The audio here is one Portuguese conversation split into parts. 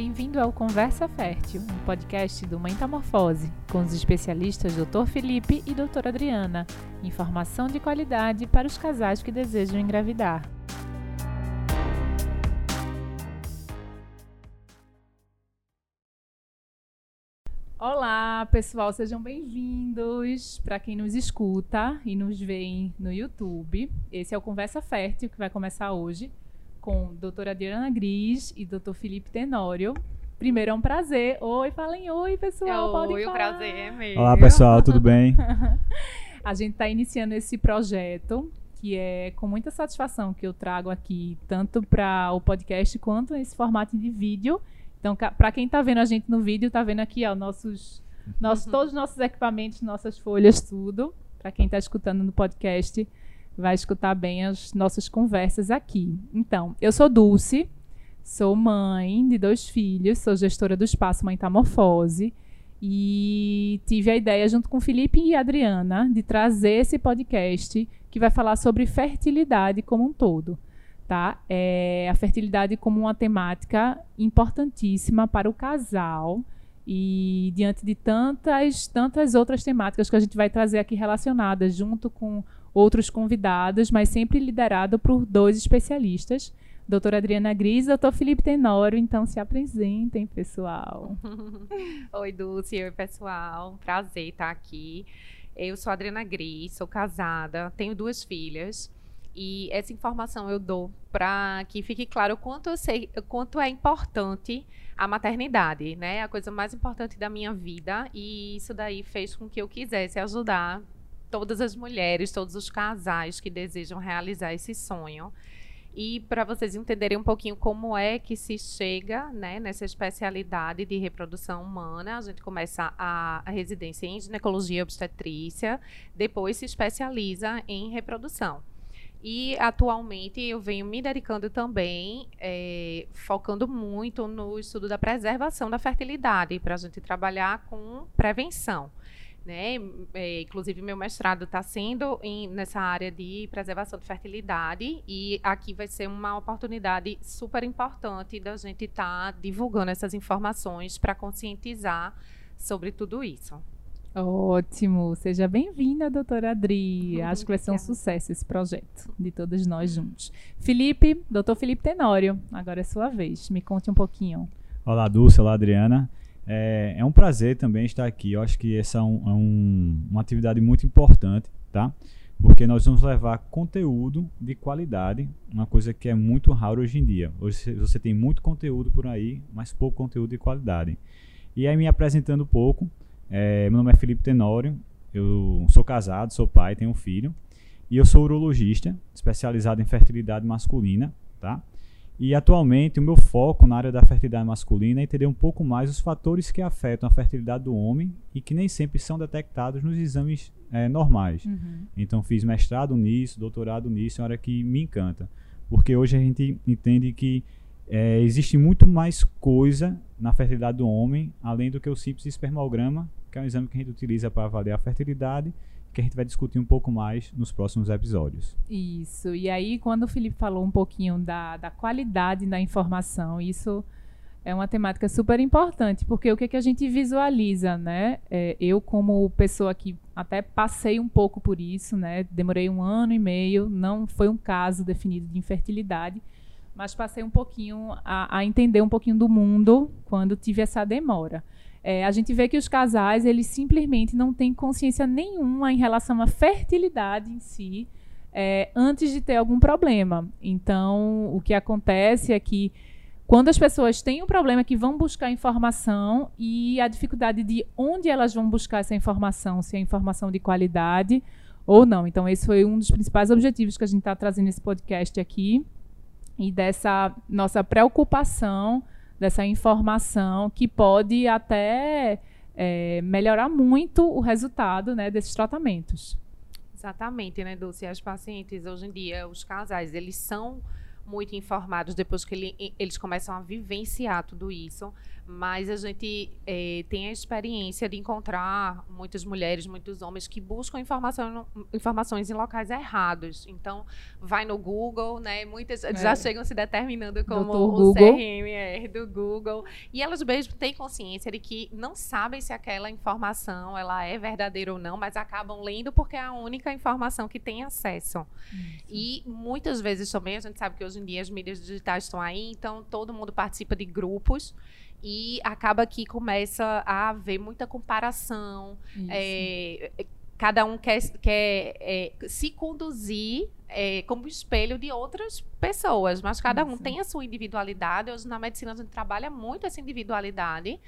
Bem-vindo ao Conversa Fértil, um podcast do Metamorfose, com os especialistas Dr. Felipe e Dra. Adriana. Informação de qualidade para os casais que desejam engravidar. Olá, pessoal, sejam bem-vindos. Para quem nos escuta e nos vê no YouTube, esse é o Conversa Fértil que vai começar hoje com doutora Adriana Gris e doutor Felipe Tenório. Primeiro é um prazer. Oi, falem oi, pessoal. Oi, Podem o prazer é meu. Olá, pessoal, tudo bem? a gente está iniciando esse projeto que é com muita satisfação que eu trago aqui, tanto para o podcast quanto nesse formato de vídeo. Então, para quem está vendo a gente no vídeo, está vendo aqui ó, nossos, nossos, todos os nossos equipamentos, nossas folhas, tudo. Para quem está escutando no podcast, vai escutar bem as nossas conversas aqui. Então, eu sou Dulce, sou mãe de dois filhos, sou gestora do Espaço Metamorfose e tive a ideia, junto com Felipe e Adriana, de trazer esse podcast que vai falar sobre fertilidade como um todo. Tá? É a fertilidade como uma temática importantíssima para o casal e diante de tantas, tantas outras temáticas que a gente vai trazer aqui relacionadas junto com outros convidados, mas sempre liderado por dois especialistas, doutora Adriana Gris e doutor Felipe Tenório. Então, se apresentem, pessoal. oi, Dulce. Oi, pessoal. Prazer estar aqui. Eu sou Adriana Gris, sou casada, tenho duas filhas. E essa informação eu dou para que fique claro quanto, eu sei, quanto é importante a maternidade, né? A coisa mais importante da minha vida. E isso daí fez com que eu quisesse ajudar todas as mulheres, todos os casais que desejam realizar esse sonho. E para vocês entenderem um pouquinho como é que se chega né, nessa especialidade de reprodução humana, a gente começa a, a residência em ginecologia obstetrícia, depois se especializa em reprodução. E atualmente eu venho me dedicando também, é, focando muito no estudo da preservação da fertilidade, para a gente trabalhar com prevenção. Né? É, inclusive, meu mestrado está sendo em, nessa área de preservação de fertilidade e aqui vai ser uma oportunidade super importante da gente estar tá divulgando essas informações para conscientizar sobre tudo isso. Ótimo! Seja bem-vinda, doutora Adri. Acho que vai ser um sucesso esse projeto, de todos nós juntos. Felipe, doutor Felipe Tenório, agora é sua vez. Me conte um pouquinho. Olá, Dulce. Olá, Adriana. É, é um prazer também estar aqui. Eu acho que essa é, um, é um, uma atividade muito importante, tá? Porque nós vamos levar conteúdo de qualidade, uma coisa que é muito raro hoje em dia. Hoje você tem muito conteúdo por aí, mas pouco conteúdo de qualidade. E aí, me apresentando um pouco, é, meu nome é Felipe Tenório, eu sou casado, sou pai, tenho um filho, e eu sou urologista, especializado em fertilidade masculina, tá? E atualmente o meu foco na área da fertilidade masculina é entender um pouco mais os fatores que afetam a fertilidade do homem e que nem sempre são detectados nos exames é, normais. Uhum. Então fiz mestrado nisso, doutorado nisso, é uma área que me encanta. Porque hoje a gente entende que é, existe muito mais coisa na fertilidade do homem, além do que o simples espermograma, que é um exame que a gente utiliza para avaliar a fertilidade que a gente vai discutir um pouco mais nos próximos episódios. Isso. E aí, quando o Felipe falou um pouquinho da, da qualidade da informação, isso é uma temática super importante, porque o que, é que a gente visualiza, né? É, eu, como pessoa que até passei um pouco por isso, né? Demorei um ano e meio, não foi um caso definido de infertilidade, mas passei um pouquinho a, a entender um pouquinho do mundo quando tive essa demora. É, a gente vê que os casais eles simplesmente não têm consciência nenhuma em relação à fertilidade em si é, antes de ter algum problema. Então, o que acontece é que quando as pessoas têm um problema que vão buscar informação e a dificuldade de onde elas vão buscar essa informação, se é informação de qualidade ou não. Então, esse foi um dos principais objetivos que a gente está trazendo nesse podcast aqui e dessa nossa preocupação dessa informação que pode até é, melhorar muito o resultado né, desses tratamentos. Exatamente, né, Dulce? As pacientes, hoje em dia, os casais, eles são muito informados depois que ele, eles começam a vivenciar tudo isso mas a gente é, tem a experiência de encontrar muitas mulheres, muitos homens que buscam informação, informações em locais errados. Então, vai no Google, né? Muitas é. já chegam se determinando como o Google. CRM é, do Google. E elas mesmo têm consciência de que não sabem se aquela informação ela é verdadeira ou não, mas acabam lendo porque é a única informação que tem acesso. Isso. E muitas vezes também a gente sabe que hoje em dia as mídias digitais estão aí, então todo mundo participa de grupos e acaba que começa a haver muita comparação. É, cada um quer, quer é, se conduzir é, como espelho de outras pessoas, mas cada um tem a sua individualidade. Hoje na medicina a gente trabalha muito essa individualidade.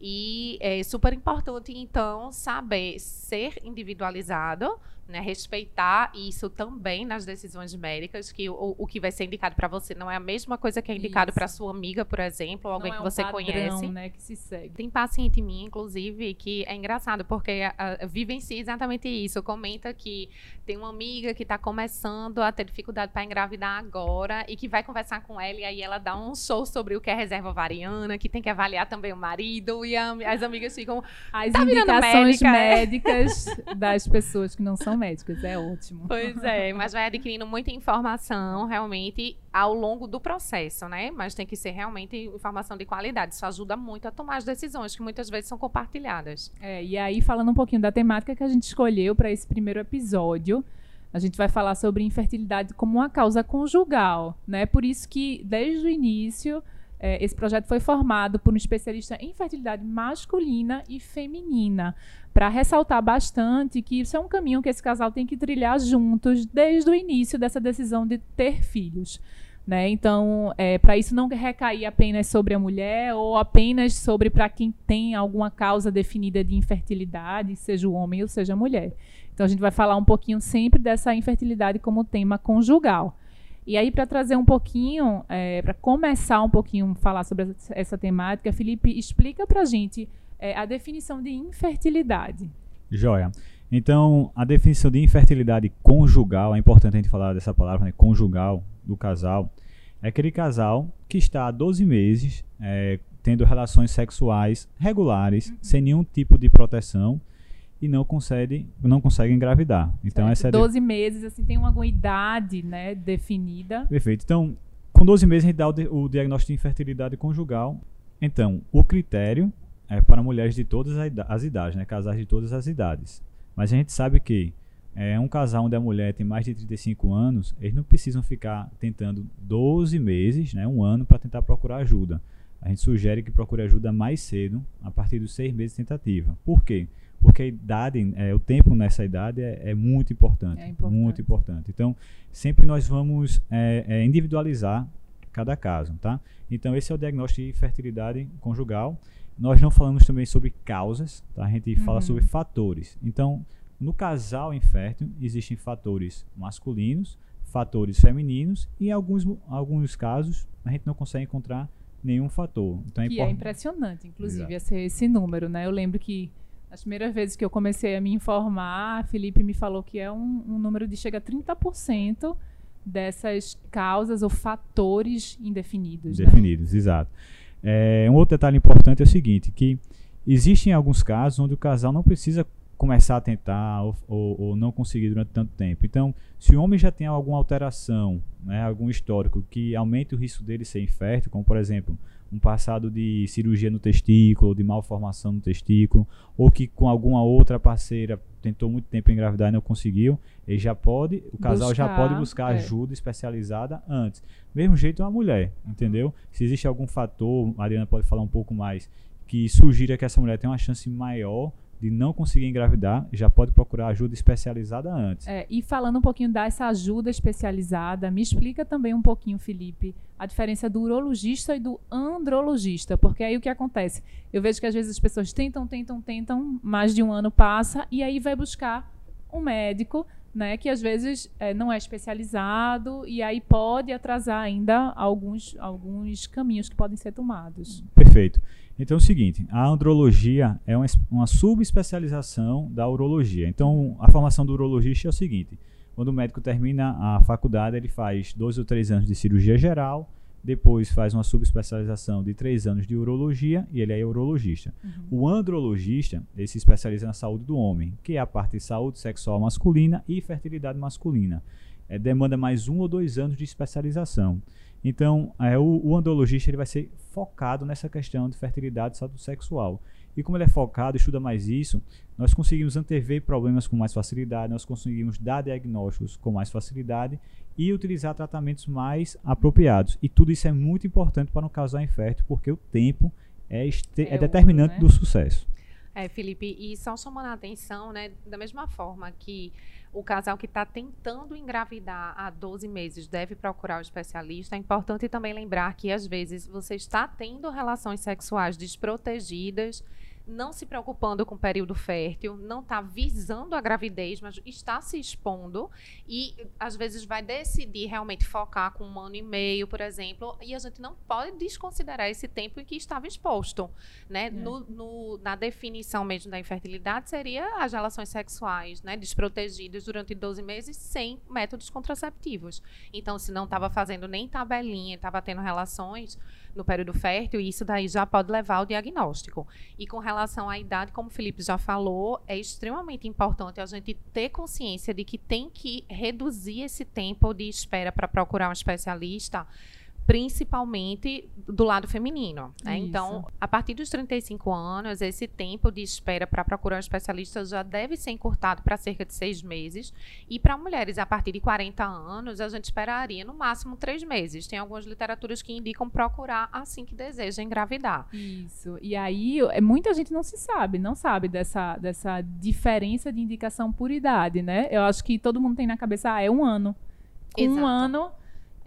E é super importante, então, saber ser individualizado, né, respeitar isso também nas decisões médicas, que o, o que vai ser indicado para você não é a mesma coisa que é indicado para sua amiga, por exemplo, ou alguém que é um você padrão, conhece. Né, que se segue. Tem paciente minha, inclusive, que é engraçado, porque a, a, vivencia exatamente isso. Comenta que tem uma amiga que está começando a ter dificuldade para engravidar agora e que vai conversar com ela, e aí ela dá um show sobre o que é reserva ovariana, que tem que avaliar também o marido, e a, as amigas ficam. As tá indicações médica, médicas das pessoas que não são médicos, é ótimo. Pois é, mas vai adquirindo muita informação realmente ao longo do processo, né? Mas tem que ser realmente informação de qualidade. Isso ajuda muito a tomar as decisões que muitas vezes são compartilhadas. É, e aí, falando um pouquinho da temática que a gente escolheu para esse primeiro episódio, a gente vai falar sobre infertilidade como uma causa conjugal, né? Por isso que, desde o início, é, esse projeto foi formado por um especialista em fertilidade masculina e feminina, para ressaltar bastante que isso é um caminho que esse casal tem que trilhar juntos desde o início dessa decisão de ter filhos. Né? Então, é, para isso não recair apenas sobre a mulher ou apenas sobre para quem tem alguma causa definida de infertilidade, seja o homem ou seja a mulher. Então, a gente vai falar um pouquinho sempre dessa infertilidade como tema conjugal. E aí, para trazer um pouquinho, é, para começar um pouquinho a falar sobre essa temática, Felipe, explica para a gente é, a definição de infertilidade. Joia. Então, a definição de infertilidade conjugal, é importante a gente falar dessa palavra, né, conjugal, do casal, é aquele casal que está há 12 meses é, tendo relações sexuais regulares, uhum. sem nenhum tipo de proteção, e não consegue, não engravidar. Então, certo. essa é 12 meses, assim, tem uma, idade né, definida. Perfeito. Então, com 12 meses, a gente dá o, o diagnóstico de infertilidade conjugal. Então, o critério é para mulheres de todas as idades, né, casais de todas as idades. Mas a gente sabe que é, um casal onde a mulher tem mais de 35 anos, eles não precisam ficar tentando 12 meses, né, um ano, para tentar procurar ajuda. A gente sugere que procure ajuda mais cedo, a partir dos seis meses de tentativa. Por quê? Porque a idade, é, o tempo nessa idade é, é muito importante, é importante, Muito importante. Então, sempre nós vamos é, é, individualizar cada caso, tá? Então, esse é o diagnóstico de fertilidade conjugal. Nós não falamos também sobre causas, tá? A gente uhum. fala sobre fatores. Então, no casal infértil, existem fatores masculinos, fatores femininos e em alguns, alguns casos a gente não consegue encontrar nenhum fator. Então, é que é impressionante, inclusive, esse, esse número, né? Eu lembro que as primeiras vezes que eu comecei a me informar, a Felipe me falou que é um, um número de chega a 30% dessas causas ou fatores indefinidos. Indefinidos, né? exato. É, um outro detalhe importante é o seguinte, que existem alguns casos onde o casal não precisa começar a tentar ou, ou, ou, não conseguir durante tanto tempo. Então, se o homem já tem alguma alteração, né, algum histórico que aumente o risco dele ser infértil, como por exemplo um passado de cirurgia no testículo, de malformação no testículo, ou que com alguma outra parceira tentou muito tempo engravidar e não conseguiu, ele já pode, o casal buscar, já pode buscar é. ajuda especializada antes. Mesmo jeito uma mulher, entendeu? Se existe algum fator, a Mariana pode falar um pouco mais, que sugira que essa mulher tem uma chance maior de não conseguir engravidar, já pode procurar ajuda especializada antes. É, e falando um pouquinho dessa ajuda especializada, me explica também um pouquinho, Felipe, a diferença do urologista e do andrologista, porque aí o que acontece? Eu vejo que às vezes as pessoas tentam, tentam, tentam, mais de um ano passa, e aí vai buscar um médico, né, que às vezes é, não é especializado e aí pode atrasar ainda alguns, alguns caminhos que podem ser tomados. Perfeito. Então é o seguinte, a andrologia é uma, uma subespecialização da urologia. Então a formação do urologista é o seguinte, Quando o médico termina a faculdade, ele faz dois ou três anos de cirurgia geral, depois faz uma subespecialização de três anos de urologia e ele é urologista. Uhum. O andrologista, ele se especializa na saúde do homem, que é a parte de saúde sexual masculina e fertilidade masculina. É, demanda mais um ou dois anos de especialização. Então, é, o, o andrologista ele vai ser focado nessa questão de fertilidade e saúde sexual. E como ele é focado, estuda mais isso, nós conseguimos antever problemas com mais facilidade, nós conseguimos dar diagnósticos com mais facilidade e utilizar tratamentos mais apropriados. E tudo isso é muito importante para um casal infértil, porque o tempo é, é, é determinante né? do sucesso. É, Felipe, e só chamando a atenção, né, da mesma forma que o casal que está tentando engravidar há 12 meses deve procurar o especialista, é importante também lembrar que às vezes você está tendo relações sexuais desprotegidas não se preocupando com o período fértil, não está visando a gravidez, mas está se expondo e às vezes vai decidir realmente focar com um ano e meio, por exemplo, e a gente não pode desconsiderar esse tempo em que estava exposto, né? É. No, no, na definição mesmo da infertilidade seria as relações sexuais, né, desprotegidas durante 12 meses sem métodos contraceptivos. Então, se não estava fazendo nem tabelinha, estava tendo relações no período fértil, e isso daí já pode levar ao diagnóstico. E com relação à idade, como o Felipe já falou, é extremamente importante a gente ter consciência de que tem que reduzir esse tempo de espera para procurar um especialista principalmente do lado feminino. Né? Então, a partir dos 35 anos, esse tempo de espera para procurar um especialista já deve ser encurtado para cerca de seis meses. E para mulheres a partir de 40 anos, a gente esperaria no máximo três meses. Tem algumas literaturas que indicam procurar assim que deseja engravidar. Isso. E aí, é, muita gente não se sabe, não sabe dessa, dessa diferença de indicação por idade, né? Eu acho que todo mundo tem na cabeça, ah, é um ano. Exato. Um ano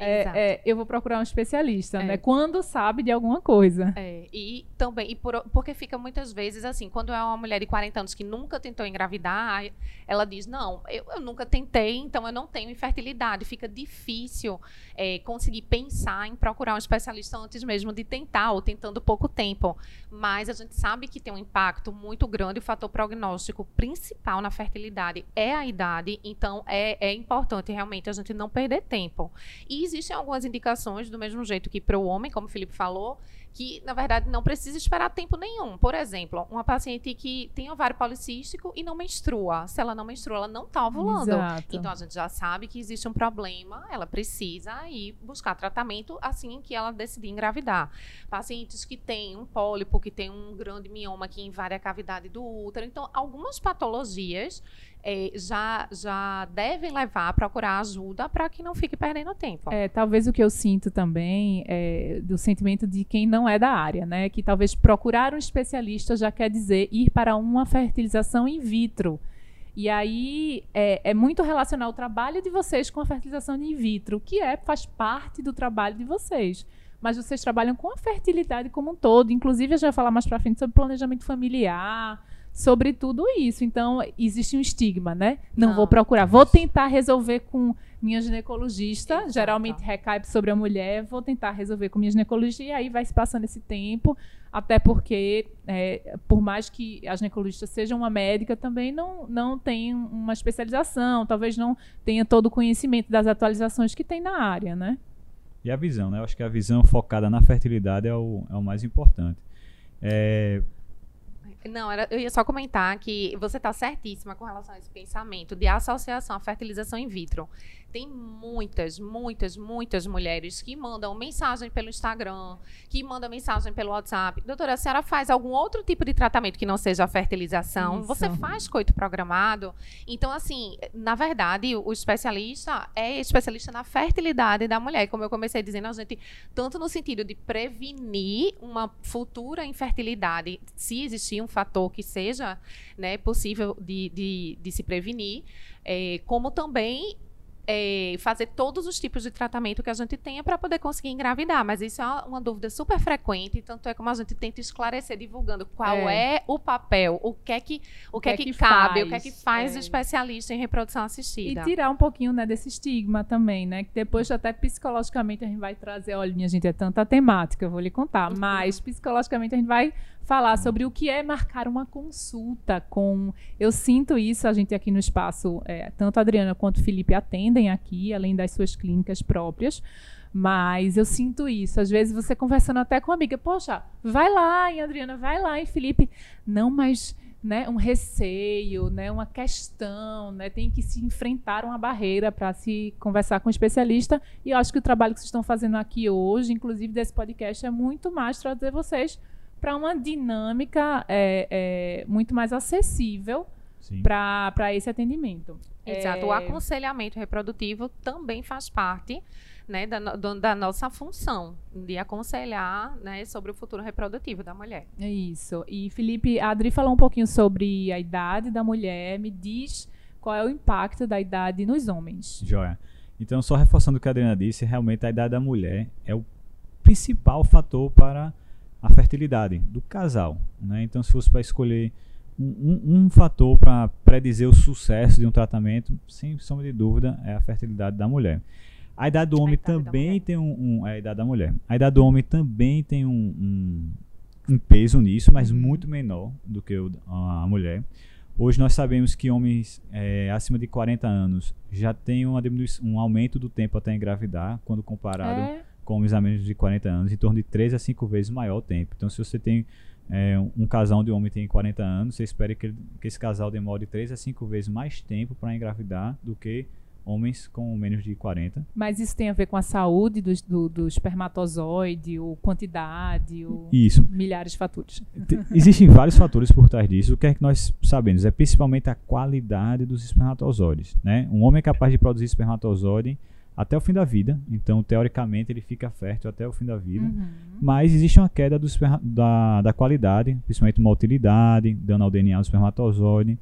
é, é, eu vou procurar um especialista, é. né? Quando sabe de alguma coisa. É, e também, e por, porque fica muitas vezes assim, quando é uma mulher de 40 anos que nunca tentou engravidar, ela diz: Não, eu, eu nunca tentei, então eu não tenho infertilidade. Fica difícil é, conseguir pensar em procurar um especialista antes mesmo de tentar, ou tentando pouco tempo. Mas a gente sabe que tem um impacto muito grande, o fator prognóstico principal na fertilidade é a idade, então é, é importante realmente a gente não perder tempo. E existem algumas indicações, do mesmo jeito que para o homem, como o Felipe falou, que, na verdade, não precisa esperar tempo nenhum. Por exemplo, uma paciente que tem ovário policístico e não menstrua. Se ela não menstrua, ela não está ovulando. Exato. Então, a gente já sabe que existe um problema, ela precisa ir buscar tratamento assim que ela decidir engravidar. Pacientes que têm um pólipo, que tem um grande mioma que invade a cavidade do útero. Então, algumas patologias é, já, já devem levar a procurar ajuda para que não fique perdendo tempo. É, talvez o que eu sinto também é do sentimento de quem não é da área, né? Que talvez procurar um especialista já quer dizer ir para uma fertilização in vitro. E aí é, é muito relacionar o trabalho de vocês com a fertilização in vitro, que é faz parte do trabalho de vocês mas vocês trabalham com a fertilidade como um todo. Inclusive, a gente vai falar mais para frente sobre planejamento familiar, sobre tudo isso. Então, existe um estigma, né? Não, Não vou procurar. Vou tentar resolver com minha ginecologista. Exato. Geralmente recai sobre a mulher. Vou tentar resolver com minha ginecologista. E aí vai se passando esse tempo. Até porque, é, por mais que a ginecologista seja uma médica, também não, não tem uma especialização. Talvez não tenha todo o conhecimento das atualizações que tem na área, né? E a visão, né? Eu acho que a visão focada na fertilidade é o, é o mais importante. É, não, era, eu ia só comentar que você está certíssima com relação a esse pensamento de associação à fertilização in vitro. Tem muitas, muitas, muitas mulheres que mandam mensagem pelo Instagram, que mandam mensagem pelo WhatsApp. Doutora, a senhora faz algum outro tipo de tratamento que não seja a fertilização? Isso. Você faz coito programado? Então, assim, na verdade, o especialista é especialista na fertilidade da mulher. Como eu comecei dizendo, a gente, tanto no sentido de prevenir uma futura infertilidade, se existir um fator que seja né, possível de, de, de se prevenir, é, como também é, fazer todos os tipos de tratamento que a gente tenha para poder conseguir engravidar. Mas isso é uma dúvida super frequente, tanto é como a gente tenta esclarecer, divulgando qual é, é o papel, o que é que, o, o que, é que, que cabe, faz, o que é que faz é. o especialista em reprodução assistida. E tirar um pouquinho né, desse estigma também, né? Que depois até psicologicamente a gente vai trazer, olha, minha gente, é tanta temática, eu vou lhe contar, uhum. mas psicologicamente a gente vai falar sobre o que é marcar uma consulta com. Eu sinto isso, a gente aqui no espaço, é, tanto a Adriana quanto o Felipe atendem aqui, além das suas clínicas próprias. Mas eu sinto isso. Às vezes você conversando até com uma amiga, poxa, vai lá, hein, Adriana, vai lá, hein, Felipe. Não, mas né, um receio, né, uma questão, né, tem que se enfrentar uma barreira para se conversar com um especialista. E eu acho que o trabalho que vocês estão fazendo aqui hoje, inclusive desse podcast, é muito mais trazer vocês para uma dinâmica é, é, muito mais acessível para esse atendimento. Exato. É... O aconselhamento reprodutivo também faz parte né, da, da, nossa função de aconselhar né, sobre o futuro reprodutivo da mulher. É isso. E, Felipe, a Adri falou um pouquinho sobre a idade da mulher. Me diz qual é o impacto da idade nos homens. Joia. Então, só reforçando o que a Adriana disse, realmente a idade da mulher é o principal fator para a fertilidade do casal. Né? Então, se fosse para escolher um, um, um fator para predizer o sucesso de um tratamento, sem sombra de dúvida, é a fertilidade da mulher. A idade do homem também tem um, um, é a idade da mulher. A idade do homem também tem um, um, peso nisso, mas uhum. muito menor do que o, a, mulher. Hoje nós sabemos que homens é, acima de 40 anos já têm um aumento do tempo até engravidar, quando comparado é com homens a menos de 40 anos, em torno de 3 a 5 vezes maior o tempo. Então, se você tem é, um casal de homem tem 40 anos, você espera que, que esse casal demore 3 a 5 vezes mais tempo para engravidar do que homens com menos de 40. Mas isso tem a ver com a saúde do, do, do espermatozoide, ou quantidade, ou isso. milhares de fatores. Existem vários fatores por trás disso. O que é que nós sabemos? É principalmente a qualidade dos espermatozoides. Né? Um homem é capaz de produzir espermatozoide até o fim da vida. Então, teoricamente, ele fica fértil até o fim da vida. Uhum. Mas existe uma queda do, da, da qualidade, principalmente motilidade, dando ao DNA do espermatozoide.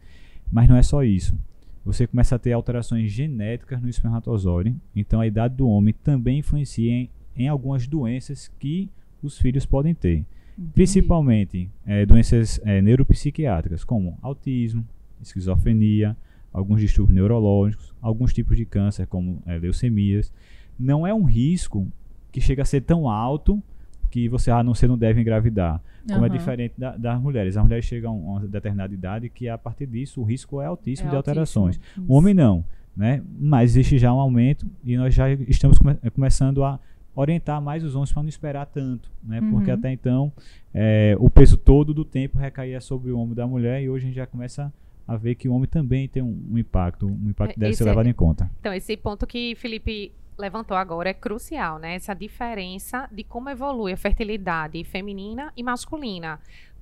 Mas não é só isso. Você começa a ter alterações genéticas no espermatozoide. Então, a idade do homem também influencia em, em algumas doenças que os filhos podem ter. Entendi. Principalmente é, doenças é, neuropsiquiátricas, como autismo, esquizofrenia, alguns distúrbios neurológicos, alguns tipos de câncer, como é, leucemias. Não é um risco que chega a ser tão alto que você, ah, não, você não deve engravidar. Como uhum. é diferente da, das mulheres. As mulheres chegam a uma determinada idade que, a partir disso, o risco é altíssimo é de alterações. O homem não. Né? Mas existe já um aumento e nós já estamos come começando a orientar mais os homens para não esperar tanto, né? Uhum. Porque até então é, o peso todo do tempo recaía sobre o homem da mulher e hoje a gente já começa a ver que o homem também tem um, um impacto, um impacto que deve esse ser levado é, em conta. Então, esse ponto que Felipe levantou agora é crucial, né? Essa diferença de como evolui a fertilidade feminina e masculina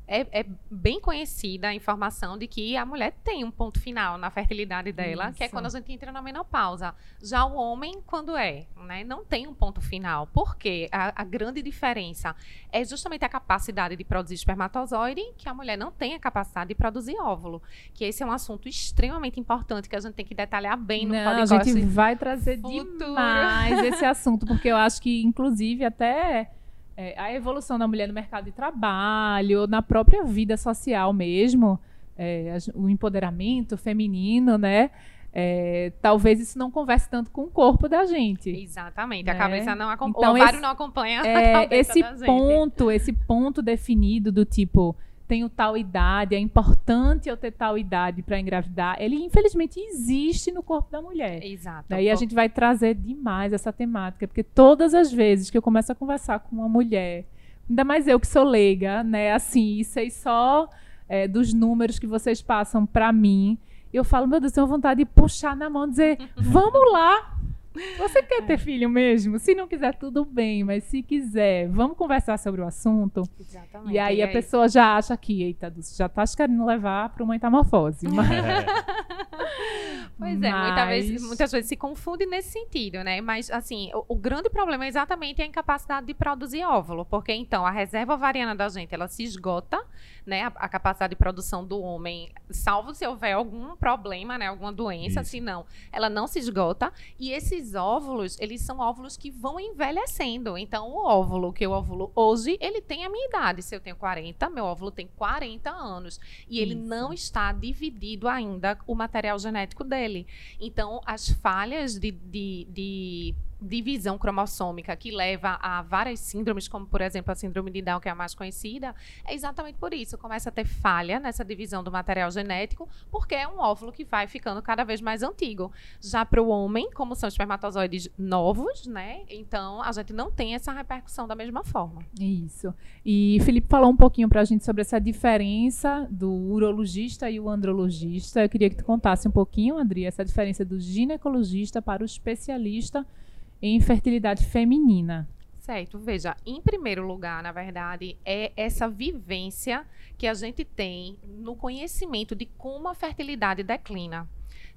é, é, bem conhecida a informação de que a mulher tem um ponto final na fertilidade dela, Isso. que é quando a gente entra na menopausa. Já o homem, quando é, né, não tem um ponto final. Por quê? A, a grande diferença é justamente a capacidade de produzir espermatozoide, que a mulher não tem a capacidade de produzir óvulo. Que esse é um assunto extremamente importante que a gente tem que detalhar bem no não, podcast. A gente vai trazer futuro. demais esse assunto, porque eu acho que, inclusive, até é, a evolução da mulher no mercado de trabalho, na própria vida social mesmo, é, o empoderamento feminino, né? É, talvez isso não converse tanto com o corpo da gente. Exatamente. Né? A cabeça não acompanha. Então, o ovário esse, não acompanha é, a cabeça esse ponto, esse ponto definido do tipo tenho tal idade, é importante eu ter tal idade para engravidar, ele infelizmente existe no corpo da mulher. Exato. Daí a gente vai trazer demais essa temática, porque todas as vezes que eu começo a conversar com uma mulher, ainda mais eu que sou leiga, né, assim, e sei só é, dos números que vocês passam para mim, eu falo, meu Deus, tenho vontade de puxar na mão e dizer, vamos lá, você quer ter filho mesmo? Se não quiser, tudo bem, mas se quiser, vamos conversar sobre o assunto. Exatamente. E aí e a pessoa já acha que, eita, já tá querendo levar para uma metamorfose. Mas... Pois é, muita vez, muitas vezes se confunde nesse sentido, né? Mas, assim, o, o, grande problema é exatamente a incapacidade de produzir óvulo, porque, então, a reserva ovariana da gente, ela se esgota, né? A, a capacidade de produção do homem, salvo se houver algum problema, né? Alguma doença, Isso. senão ela não se esgota. E esses óvulos, eles são óvulos que vão envelhecendo. Então, o óvulo que eu óvulo hoje, ele tem a minha idade. Se eu tenho 40, meu óvulo tem 40 anos. E ele não está dividido ainda o material genético dele. Então, as falhas de, de, de divisão cromossômica que leva a várias síndromes, como por exemplo a síndrome de Down, que é a mais conhecida, é exatamente por isso. Começa a ter falha nessa divisão do material genético, porque é um óvulo que vai ficando cada vez mais antigo. Já para o homem, como são espermatozoides novos, né? Então a gente não tem essa repercussão da mesma forma. Isso. E Felipe falou um pouquinho para a gente sobre essa diferença do urologista e o andrologista. Eu queria que tu contasse um pouquinho, Andri, essa diferença do ginecologista para o especialista em fertilidade feminina. Certo, veja, em primeiro lugar, na verdade, é essa vivência que a gente tem no conhecimento de como a fertilidade declina.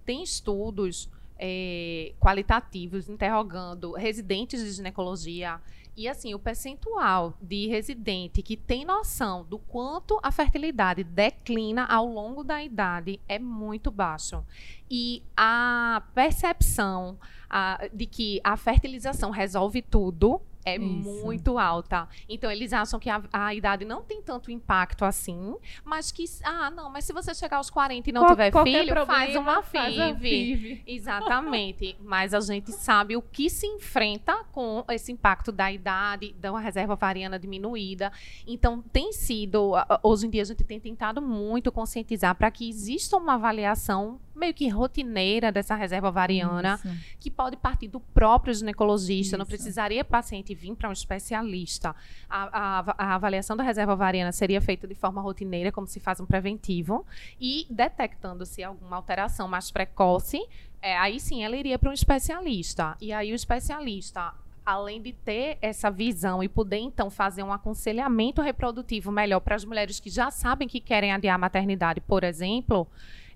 Tem estudos é, qualitativos interrogando residentes de ginecologia e assim, o percentual de residente que tem noção do quanto a fertilidade declina ao longo da idade é muito baixo. E a percepção a, de que a fertilização resolve tudo é Isso. muito alta. Então, eles acham que a, a, idade não tem tanto impacto assim, mas que, ah, não, mas se você chegar aos 40 e não Qual, tiver filho, problema, faz uma FIV. Exatamente. mas a gente sabe o que se enfrenta com esse impacto da idade, da reserva ovariana diminuída. Então, tem sido, hoje em dia, a gente tem tentado muito conscientizar para que exista uma avaliação meio que rotineira dessa reserva ovariana, Isso. que pode partir do próprio ginecologista, Isso. não precisaria paciente vir para um especialista. A, a, a, avaliação da reserva ovariana seria feita de forma rotineira, como se faz um preventivo, e detectando-se alguma alteração mais precoce, é, aí sim ela iria para um especialista. E aí o especialista além de ter essa visão e poder então fazer um aconselhamento reprodutivo melhor para as mulheres que já sabem que querem adiar a maternidade, por exemplo,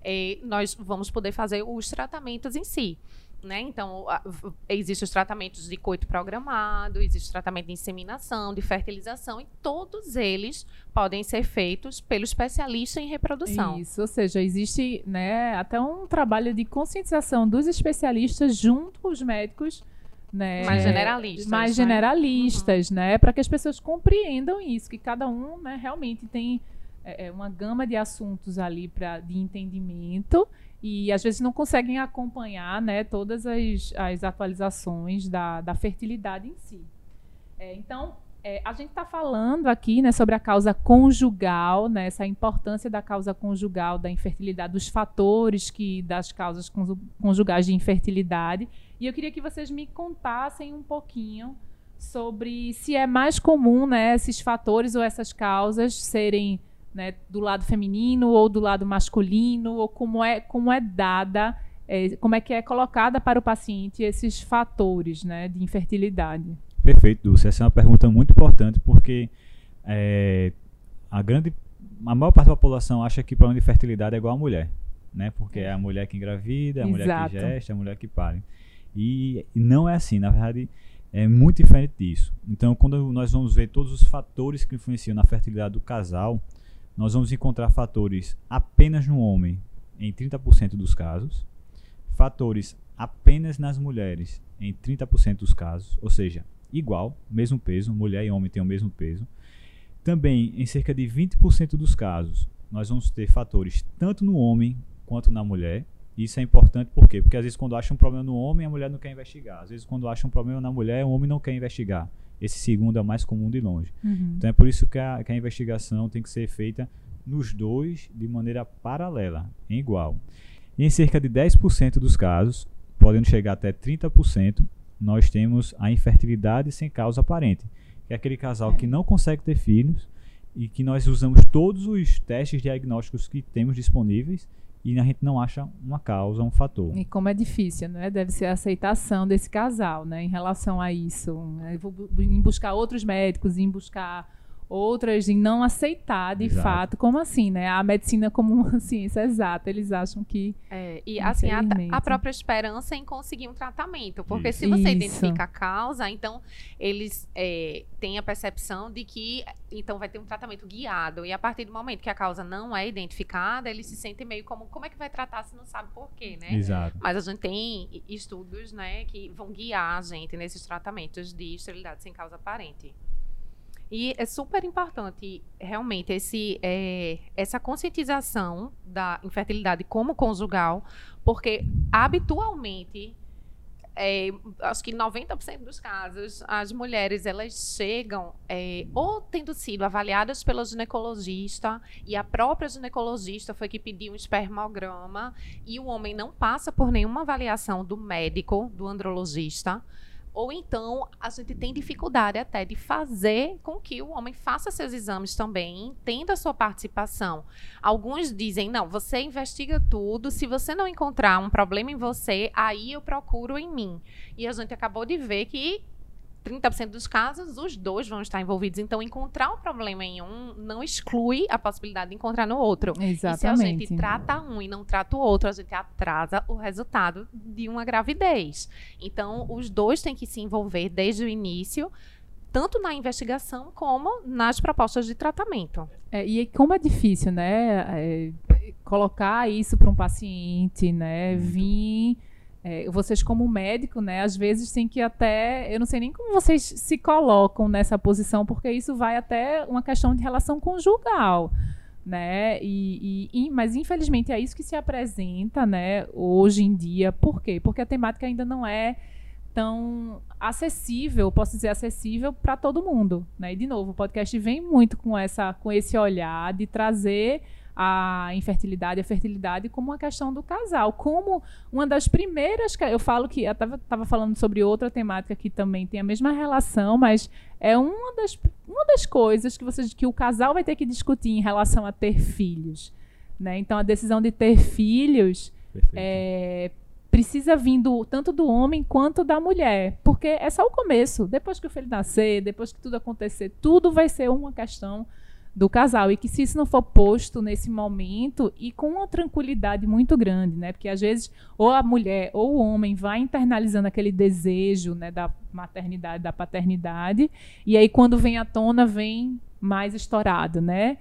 é, nós vamos poder fazer os tratamentos em si. Né? Então, existem os tratamentos de coito programado, existe tratamento de inseminação, de fertilização, e todos eles podem ser feitos pelo especialista em reprodução. Isso, ou seja, existe né, até um trabalho de conscientização dos especialistas junto com os médicos. Né, mais generalistas. Mais né? generalistas, uhum. né? Para que as pessoas compreendam isso, que cada um né, realmente tem é, é, uma gama de assuntos ali pra, de entendimento e às vezes não conseguem acompanhar né, todas as, as atualizações da, da fertilidade em si. É, então, é, a gente está falando aqui né, sobre a causa conjugal, né, essa importância da causa conjugal da infertilidade, dos fatores que das causas conjugais de infertilidade. E eu queria que vocês me contassem um pouquinho sobre se é mais comum né, esses fatores ou essas causas serem né, do lado feminino ou do lado masculino, ou como é, como é dada, é, como é que é colocada para o paciente esses fatores né, de infertilidade. Perfeito, Dulce. Essa é uma pergunta muito importante porque é, a grande, a maior parte da população acha que o problema de fertilidade é igual à mulher, né? Porque é a mulher que engravida, a Exato. mulher que gesta, a mulher que pare. E, e não é assim, na verdade é muito diferente disso. Então, quando nós vamos ver todos os fatores que influenciam na fertilidade do casal, nós vamos encontrar fatores apenas no homem em 30% dos casos, fatores apenas nas mulheres em 30% dos casos, ou seja, igual, mesmo peso, mulher e homem têm o mesmo peso. Também em cerca de 20% dos casos, nós vamos ter fatores tanto no homem quanto na mulher. Isso é importante por quê? Porque às vezes quando acha um problema no homem, a mulher não quer investigar. Às vezes quando acha um problema na mulher, o homem não quer investigar. Esse segundo é o mais comum de longe. Uhum. Então é por isso que a, que a investigação tem que ser feita nos dois de maneira paralela, em igual. E em cerca de 10% dos casos, podendo chegar até 30%, nós temos a infertilidade sem causa aparente, que é aquele casal que não consegue ter filhos e que nós usamos todos os testes diagnósticos que temos disponíveis e a gente não acha uma causa, um fator. E como é difícil, né? Deve ser a aceitação desse casal, né? Em relação a isso, né? em buscar outros médicos, em buscar outras em não aceitar de Exato. fato, como assim, né? A medicina como uma ciência exata, eles acham que É, e assim, a, a própria esperança em conseguir um tratamento. Porque Isso. se você Isso. identifica a causa, então eles é, têm a percepção de que então vai ter um tratamento guiado. E a partir do momento que a causa não é identificada, eles se sentem meio como como é que vai tratar se não sabe por quê, né? Exato. Mas a gente tem estudos, né, que vão guiar a gente nesses tratamentos de esterilidade sem causa aparente. E é super importante, realmente, esse, é, essa conscientização da infertilidade como conjugal, porque habitualmente, é, acho que 90% dos casos, as mulheres elas chegam é, ou tendo sido avaliadas pela ginecologista e a própria ginecologista foi que pediu um espermograma e o homem não passa por nenhuma avaliação do médico, do andrologista, ou então a gente tem dificuldade até de fazer com que o homem faça seus exames também, entenda a sua participação. Alguns dizem, não, você investiga tudo, se você não encontrar um problema em você, aí eu procuro em mim. E a gente acabou de ver que 30% dos casos, os dois vão estar envolvidos. Então, encontrar um problema em um não exclui a possibilidade de encontrar no outro. E se a exatamente. gente trata um e não trata o outro, a gente atrasa o resultado de uma gravidez. Então, os dois têm que se envolver desde o início, tanto na investigação como nas propostas de tratamento. É, e como é difícil, né? é, colocar isso para um paciente, né? Vir. É, vocês, como médico, né? Às vezes tem que até. Eu não sei nem como vocês se colocam nessa posição, porque isso vai até uma questão de relação conjugal. Né? E, e- mas infelizmente é isso que se apresenta né, hoje em dia. Por quê? Porque a temática ainda não é tão acessível, posso dizer acessível para todo mundo, né? E de novo, o podcast vem muito com essa com esse olhar de trazer a infertilidade, a fertilidade como uma questão do casal, como uma das primeiras, que- eu falo que eu estava falando sobre outra temática que também tem a mesma relação, mas é uma das, uma das coisas que vocês que o casal vai ter que discutir em relação a ter filhos, né? Então a decisão de ter filhos é, precisa vir do- tanto do homem quanto da mulher. Porque é só o começo. Depois que o filho nascer, depois que tudo acontecer, tudo vai ser uma questão do casal. E que se isso não for posto nesse momento e com uma tranquilidade muito grande, né? Porque às vezes ou a mulher ou o homem vai internalizando aquele desejo né, da maternidade, da paternidade, e aí quando vem à tona, vem mais estourado, né?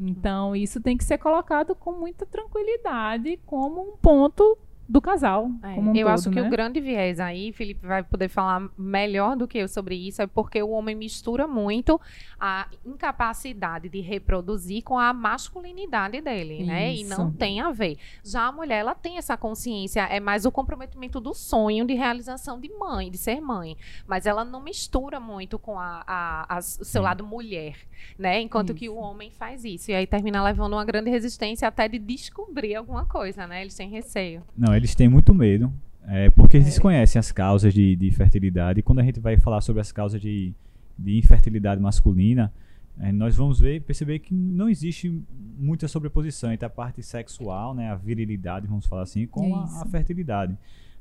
Então, isso tem que ser colocado com muita tranquilidade como um ponto do casal. É, como um eu todo, acho que né? o grande viés aí, Felipe vai poder falar melhor do que eu sobre isso, é porque o homem mistura muito a incapacidade de reproduzir com a masculinidade dele, né? E não Isso. tem a ver. Já a mulher, ela tem essa consciência, é mais o comprometimento do sonho de realização de mãe, de ser mãe. Mas ela não mistura muito com a, a- a- o seu lado mulher, né? Enquanto que Isso. o homem faz isso. E aí termina levando uma grande resistência até de descobrir alguma coisa, né? Eles têm receio. Não, eles têm muito medo, é, porque eles desconhecem as causas de, de fertilidade. E quando a gente vai falar sobre as causas de, de infertilidade masculina, é, nós vamos ver, perceber que não existe muita sobreposição entre a parte sexual, né, a virilidade, vamos falar assim, com a, Isso. a fertilidade.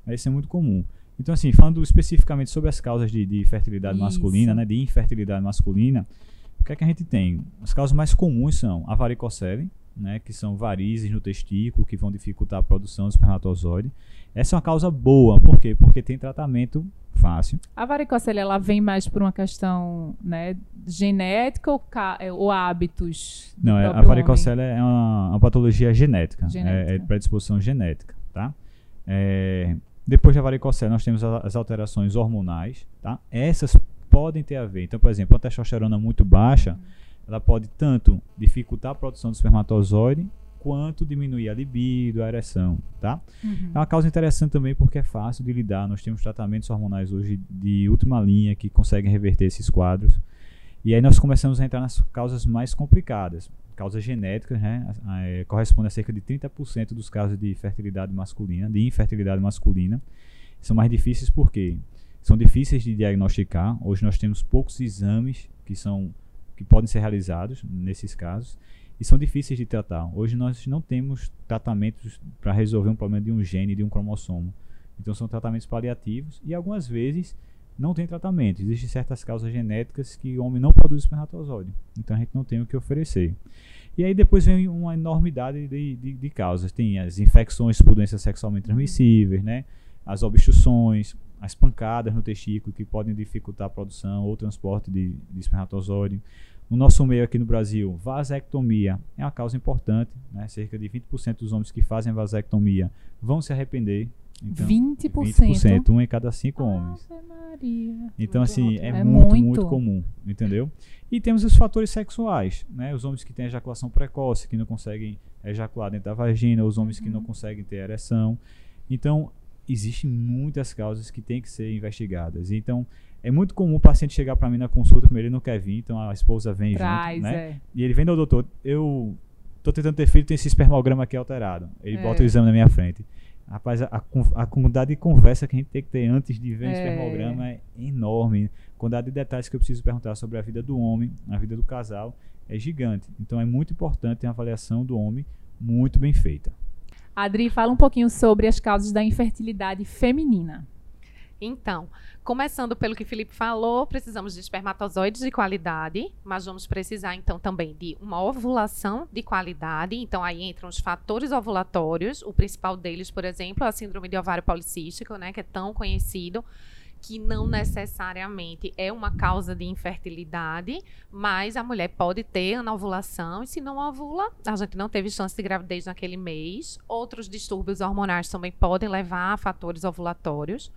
É, Isso é muito comum. Então, assim, falando especificamente sobre as causas de, de fertilidade Isso. masculina, né, de infertilidade masculina, o que é que a gente tem? As causas mais comuns são a varicocele, né, que são varizes no testículo que vão dificultar a produção do espermatozoide. Essa é uma causa boa, por quê? Porque tem tratamento fácil. A varicocele ela vem mais por uma questão né, genética ou, é, ou hábitos? Não, é, a varicocele é uma, uma patologia genética, Genética. É, é predisposição genética, tá? É, depois da varicocele nós temos as alterações hormonais, tá? Essas podem ter a ver. Então, por exemplo, a testosterona muito baixa, ela pode tanto dificultar a produção do espermatozoide quanto diminuir a libido, a ereção, tá? Uhum. É uma causa interessante também porque é fácil de lidar. Nós temos tratamentos hormonais hoje de última linha que conseguem reverter esses quadros. E aí nós começamos a entrar nas causas mais complicadas. Causas genéticas, né? É, corresponde a cerca de 30% dos casos de fertilidade masculina, de infertilidade masculina. São mais difíceis porque são difíceis de diagnosticar. Hoje nós temos poucos exames que são que podem ser realizados nesses casos e são difíceis de tratar. Hoje nós não temos tratamentos para resolver um problema de um gene, de um cromossomo. Então são tratamentos paliativos e algumas vezes não tem tratamento. Existem certas causas genéticas que o homem não produz espermatozoide. Então a gente não tem o que oferecer. E aí depois vem uma enormidade de, de, de causas. Tem as infecções por doenças sexualmente transmissíveis, né? as obstruções, as pancadas no testículo que podem dificultar a produção ou transporte de, de espermatozoide. No nosso meio aqui no Brasil, vasectomia é uma causa importante. Né? Cerca de 20% dos homens que fazem vasectomia vão se arrepender. Então, 20%? 20%, um em cada cinco homens. Maria. Então, assim, é, é muito, muito, muito, comum, entendeu? E temos os fatores sexuais, né? Os homens que têm ejaculação precoce, que não conseguem ejacular dentro da vagina, os homens uhum. que não uhum. conseguem ter ereção. Então, existem muitas causas que têm que ser investigadas. Então, é muito comum o paciente chegar para mim na consulta, primeiro ele não quer vir, então a esposa vem Traz, junto, né? É. E ele vem, no doutor, eu tô tentando ter filho, tem esse espermograma aqui alterado. Ele é. bota o exame na minha frente. Rapaz, a, a, quantidade de conversa que a gente tem que ter antes de ver é. espermograma é enorme. A quantidade de detalhes que eu preciso perguntar sobre a vida do homem, a vida do casal, é gigante. Então é muito importante ter uma avaliação do homem muito bem feita. Adri, fala um pouquinho sobre as causas da infertilidade feminina. Então, começando pelo que Felipe falou, precisamos de espermatozoides de qualidade, mas vamos precisar então também de uma ovulação de qualidade. Então aí entram os fatores ovulatórios, o principal deles, por exemplo, é a síndrome de ovário policístico, né, que é tão conhecido que não necessariamente é uma causa de infertilidade, mas a mulher pode ter anovulação e se não ovula, a gente não teve chance de gravidez naquele mês. Outros distúrbios hormonais também podem levar a fatores ovulatórios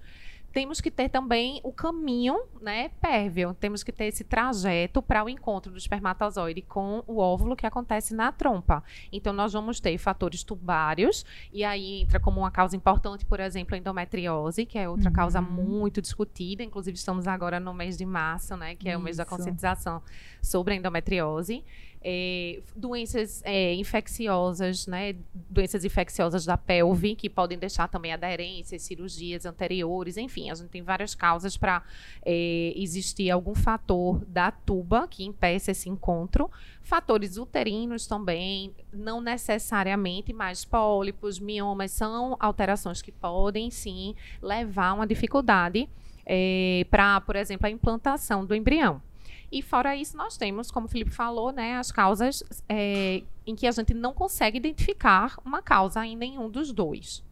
temos que ter também o caminho, né, pérvio. Temos que ter esse trajeto para o encontro do espermatozoide com o óvulo que acontece na trompa. Então, nós vamos ter fatores tubários, e aí entra como uma causa importante, por exemplo, a endometriose, que é outra uhum. causa muito discutida. Inclusive, estamos agora no mês de março, né, que é Isso. o mês da conscientização sobre a endometriose é, doenças é, infecciosas, né, doenças infecciosas da pelve, que podem deixar também aderências, cirurgias anteriores, enfim, a gente tem várias causas para é, existir algum fator da tuba que impeça esse encontro. Fatores uterinos também, não necessariamente, mas pólipos, miomas são alterações que podem sim levar a uma dificuldade é, para, por exemplo, a implantação do embrião. E fora isso, nós temos, como o Felipe falou, né, as causas é, em que a gente não consegue identificar uma causa em nenhum dos dois.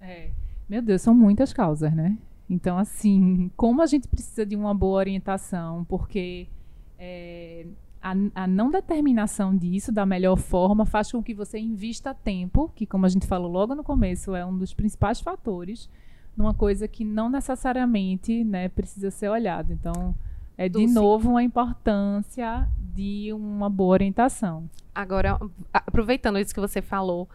É. Meu Deus, são muitas causas, né? Então, assim, como a gente precisa de uma boa orientação, porque é, a, a, não determinação disso da melhor forma faz com que você invista tempo, que, como a gente falou logo no começo, é um dos principais fatores, numa coisa que não necessariamente né, precisa ser olhado. Então, é de novo uma importância de uma boa orientação. Agora, aproveitando isso que você falou,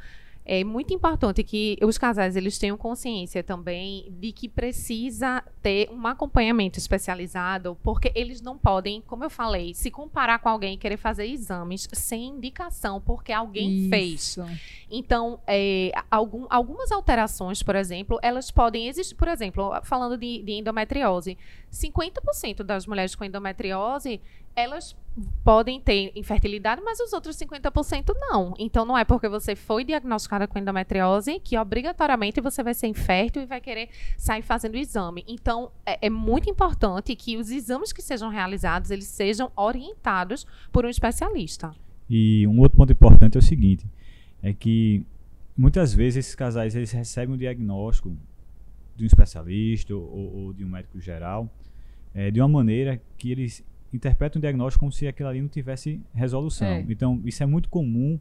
é muito importante que os casais eles tenham consciência também de que precisa ter um acompanhamento especializado, porque eles não podem, como eu falei, se comparar com alguém e querer fazer exames sem indicação, porque alguém Isso. fez. Então, é, algum, algumas alterações, por exemplo, elas podem existir. Por exemplo, falando de, de endometriose, 50% das mulheres com endometriose elas podem ter infertilidade, mas os outros 50% não. Então não é porque você foi diagnosticada com endometriose que obrigatoriamente você vai ser infértil e vai querer sair fazendo o exame. Então é, é muito importante que os exames que sejam realizados eles sejam orientados por um especialista. E um outro ponto importante é o seguinte, é que muitas vezes esses casais eles recebem um diagnóstico de um especialista ou, ou de um médico geral é, de uma maneira que eles interpreta um diagnóstico como se aquilo ali não tivesse resolução. É. Então, isso é muito comum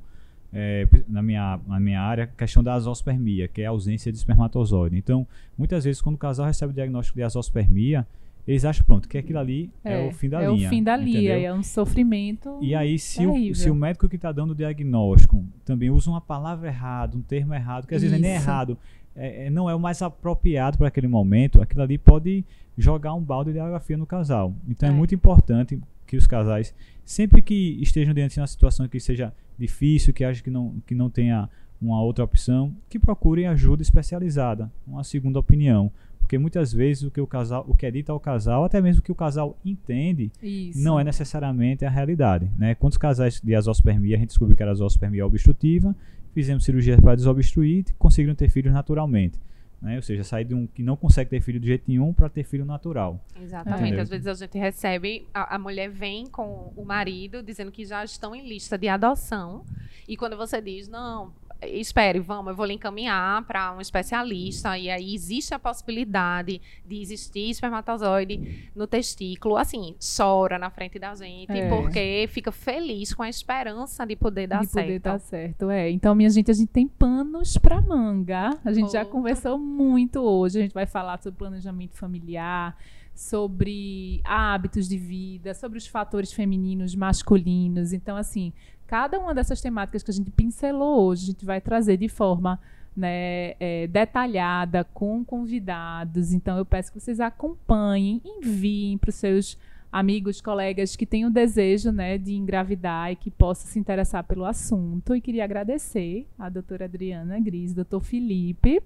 é, na, minha, na minha área, a questão da azospermia, que é a ausência de espermatozoide. Então, muitas vezes, quando o casal recebe o diagnóstico de azospermia, eles acham, pronto, que aquilo ali é, é o fim da é linha. É o fim da linha, é um sofrimento. E aí, se, o, se o, médico que está dando o diagnóstico também usa uma palavra errada, um termo errado, que às Isso. vezes nem é errado, é, é, não é o mais apropriado para aquele momento, aquilo ali pode jogar um balde de água fria no casal. Então é, é muito importante que os casais, sempre que estejam diante de uma situação que seja difícil, que achem que não, que não tenha uma outra opção, que procurem ajuda especializada, uma segunda opinião. Porque muitas vezes o que o casal, o que é dito ao casal, até mesmo o que o casal entende, Isso. não é necessariamente a realidade. Né? Quantos casais de azospermia a gente descobriu que era azospermia obstrutiva, fizemos cirurgia para desobstruir e conseguiram ter filhos naturalmente. né? Ou seja, sair de um que não consegue ter filho de jeito nenhum para ter filho natural. Exatamente. Entendeu? Às vezes a gente recebe, a, a, mulher vem com o marido dizendo que já estão em lista de adoção. E quando você diz, não, espere, vamos, eu vou lhe encaminhar para um especialista, e aí existe a possibilidade de existir espermatozoide no testículo, assim, chora na frente da gente, é. porque fica feliz com a esperança de poder dar de certo. De poder dar certo, é. Então, minha gente, a gente tem panos para manga. A gente oh. já conversou muito hoje, a gente vai falar sobre planejamento familiar, sobre hábitos de vida, sobre os fatores femininos, masculinos. Então, assim, cada uma dessas temáticas que a gente pincelou hoje, a gente vai trazer de forma né, é, detalhada, com convidados. Então, eu peço que vocês acompanhem, enviem para os seus amigos, colegas que têm o desejo né, de engravidar e que possam se interessar pelo assunto. E queria agradecer a doutora Adriana Gris, doutor Felipe,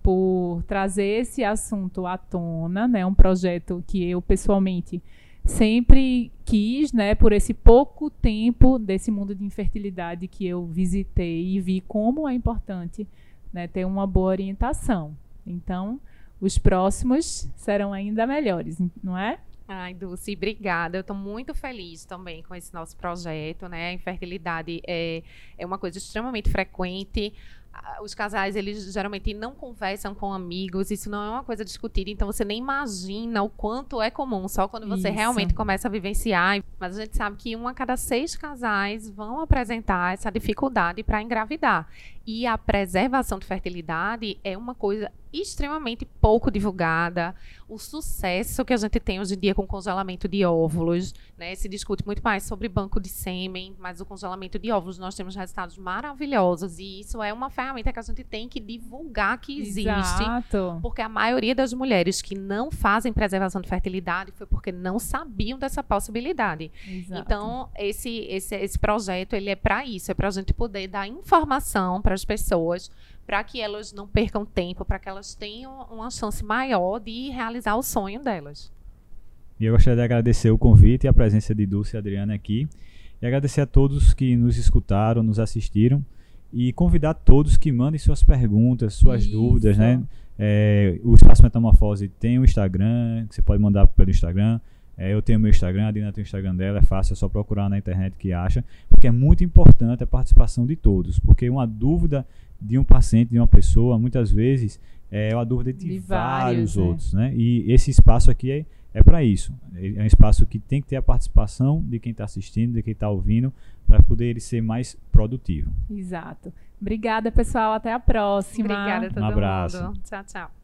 por trazer esse assunto à tona, né, um projeto que eu pessoalmente sempre quis, né, por esse pouco tempo desse mundo de infertilidade que eu visitei e vi como é importante, né, ter uma boa orientação. Então, os próximos serão ainda melhores, não é? Ai, Dulce, obrigada. Eu estou muito feliz também com esse nosso projeto, né? A infertilidade é, é uma coisa extremamente frequente os casais eles geralmente não conversam com amigos, isso não é uma coisa discutida, então você nem imagina o quanto é comum, só quando você isso. realmente começa a vivenciar. Mas a gente sabe que um a cada seis casais vão apresentar essa dificuldade para engravidar. E a preservação de fertilidade é uma coisa extremamente pouco divulgada. O sucesso que a gente tem hoje em dia com congelamento de óvulos, né? Se discute muito mais sobre banco de sêmen, mas o congelamento de óvulos nós temos resultados maravilhosos e isso é uma ferramenta que a gente tem que divulgar que existe. Exato. Porque a maioria das mulheres que não fazem preservação de fertilidade foi porque não sabiam dessa possibilidade. Exato. Então, esse, esse, esse projeto ele é para isso, é para a gente poder dar informação para as pessoas para que elas não percam tempo, para que elas tenham uma chance maior de realizar o sonho delas. E eu gostaria de agradecer o convite e a presença de Dulce e Adriana aqui. E agradecer a todos que nos escutaram, nos assistiram. E convidar todos que mandem suas perguntas, suas Isso. dúvidas, né? É, o Espaço Metamorfose tem o Instagram, que você pode mandar pelo Instagram. É, eu tenho meu Instagram, a Adriana tem o Instagram dela, é fácil, é só procurar na internet que acha. Porque é muito importante a participação de todos. Porque uma dúvida de um paciente, de uma pessoa, muitas vezes é uma dúvida de, de vários, vários é. outros, né? E esse espaço aqui é, é para isso. É um espaço que tem que ter a participação de quem está assistindo, de quem está ouvindo, para poder ele ser mais produtivo. Exato. Obrigada, pessoal. Até a próxima. Obrigada a todo um abraço. mundo. Tchau, tchau.